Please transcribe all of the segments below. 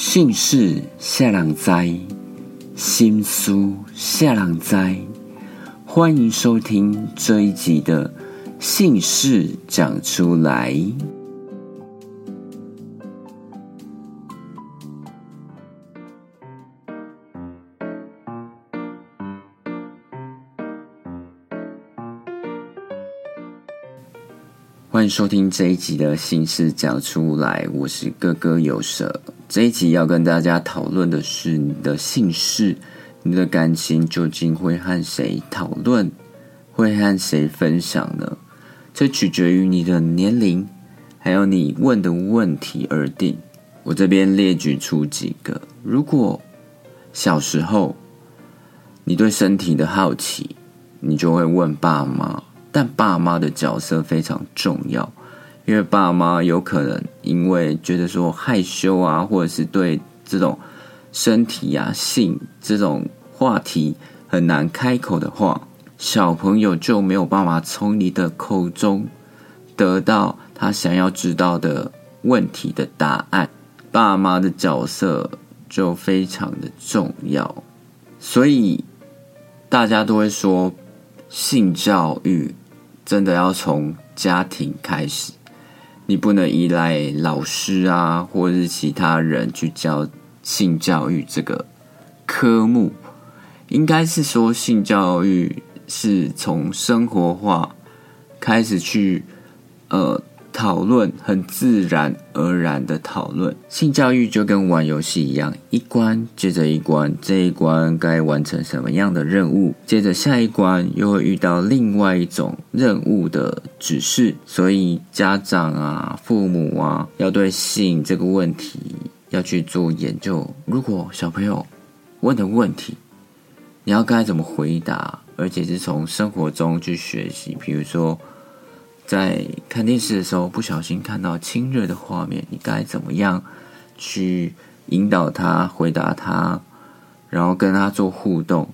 姓氏下郎灾，心书下郎灾。欢迎收听这一集的姓氏讲出来。欢迎收听这一集的姓氏讲出来，我是哥哥有舍。这一集要跟大家讨论的是你的姓氏，你的感情究竟会和谁讨论，会和谁分享呢？这取决于你的年龄，还有你问的问题而定。我这边列举出几个：如果小时候你对身体的好奇，你就会问爸妈。但爸妈的角色非常重要，因为爸妈有可能因为觉得说害羞啊，或者是对这种身体啊、性这种话题很难开口的话，小朋友就没有办法从你的口中得到他想要知道的问题的答案。爸妈的角色就非常的重要，所以大家都会说性教育。真的要从家庭开始，你不能依赖老师啊，或者是其他人去教性教育这个科目。应该是说，性教育是从生活化开始去，呃。讨论很自然而然的讨论，性教育就跟玩游戏一样，一关接着一关，这一关该完成什么样的任务，接着下一关又会遇到另外一种任务的指示，所以家长啊、父母啊，要对性这个问题要去做研究。如果小朋友问的问题，你要该怎么回答，而且是从生活中去学习，比如说。在看电视的时候，不小心看到亲热的画面，你该怎么样去引导他、回答他，然后跟他做互动？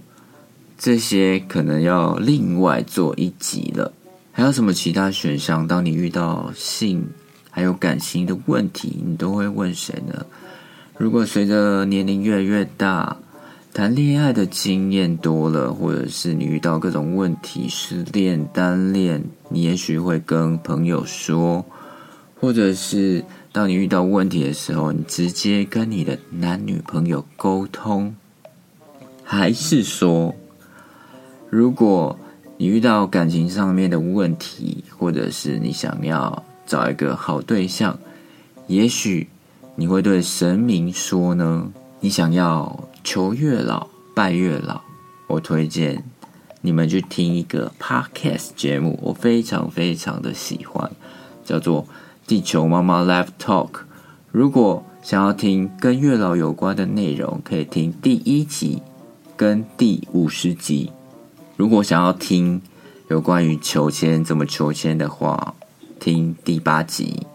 这些可能要另外做一集了。还有什么其他选项？当你遇到性还有感情的问题，你都会问谁呢？如果随着年龄越来越大，谈恋爱的经验多了，或者是你遇到各种问题，失恋、单恋，你也许会跟朋友说，或者是当你遇到问题的时候，你直接跟你的男女朋友沟通，还是说，如果你遇到感情上面的问题，或者是你想要找一个好对象，也许你会对神明说呢？你想要。求月老拜月老，我推荐你们去听一个 podcast 节目，我非常非常的喜欢，叫做《地球妈妈 Live Talk》。如果想要听跟月老有关的内容，可以听第一集跟第五十集。如果想要听有关于求签怎么求签的话，听第八集。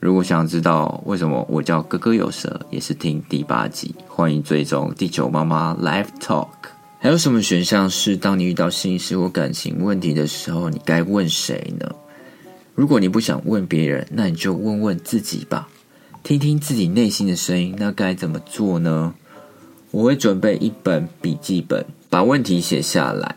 如果想知道为什么我叫哥哥有舌，也是听第八集。欢迎追踪地球妈妈 Live Talk。还有什么选项是当你遇到心事或感情问题的时候，你该问谁呢？如果你不想问别人，那你就问问自己吧，听听自己内心的声音。那该怎么做呢？我会准备一本笔记本，把问题写下来，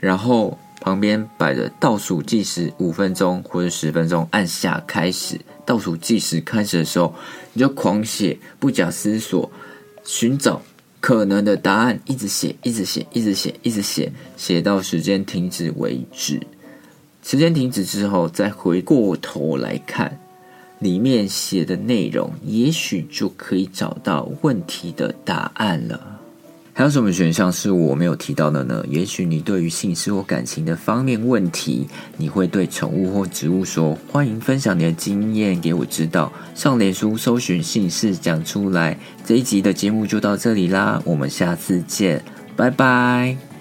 然后。旁边摆着倒数计时五分钟或者十分钟，按下开始。倒数计时开始的时候，你就狂写，不假思索，寻找可能的答案，一直写，一直写，一直写，一直写，写到时间停止为止。时间停止之后，再回过头来看里面写的内容，也许就可以找到问题的答案了。还有什么选项是我没有提到的呢？也许你对于性事或感情的方面问题，你会对宠物或植物说，欢迎分享你的经验给我知道。上脸书搜寻姓氏讲出来。这一集的节目就到这里啦，我们下次见，拜拜。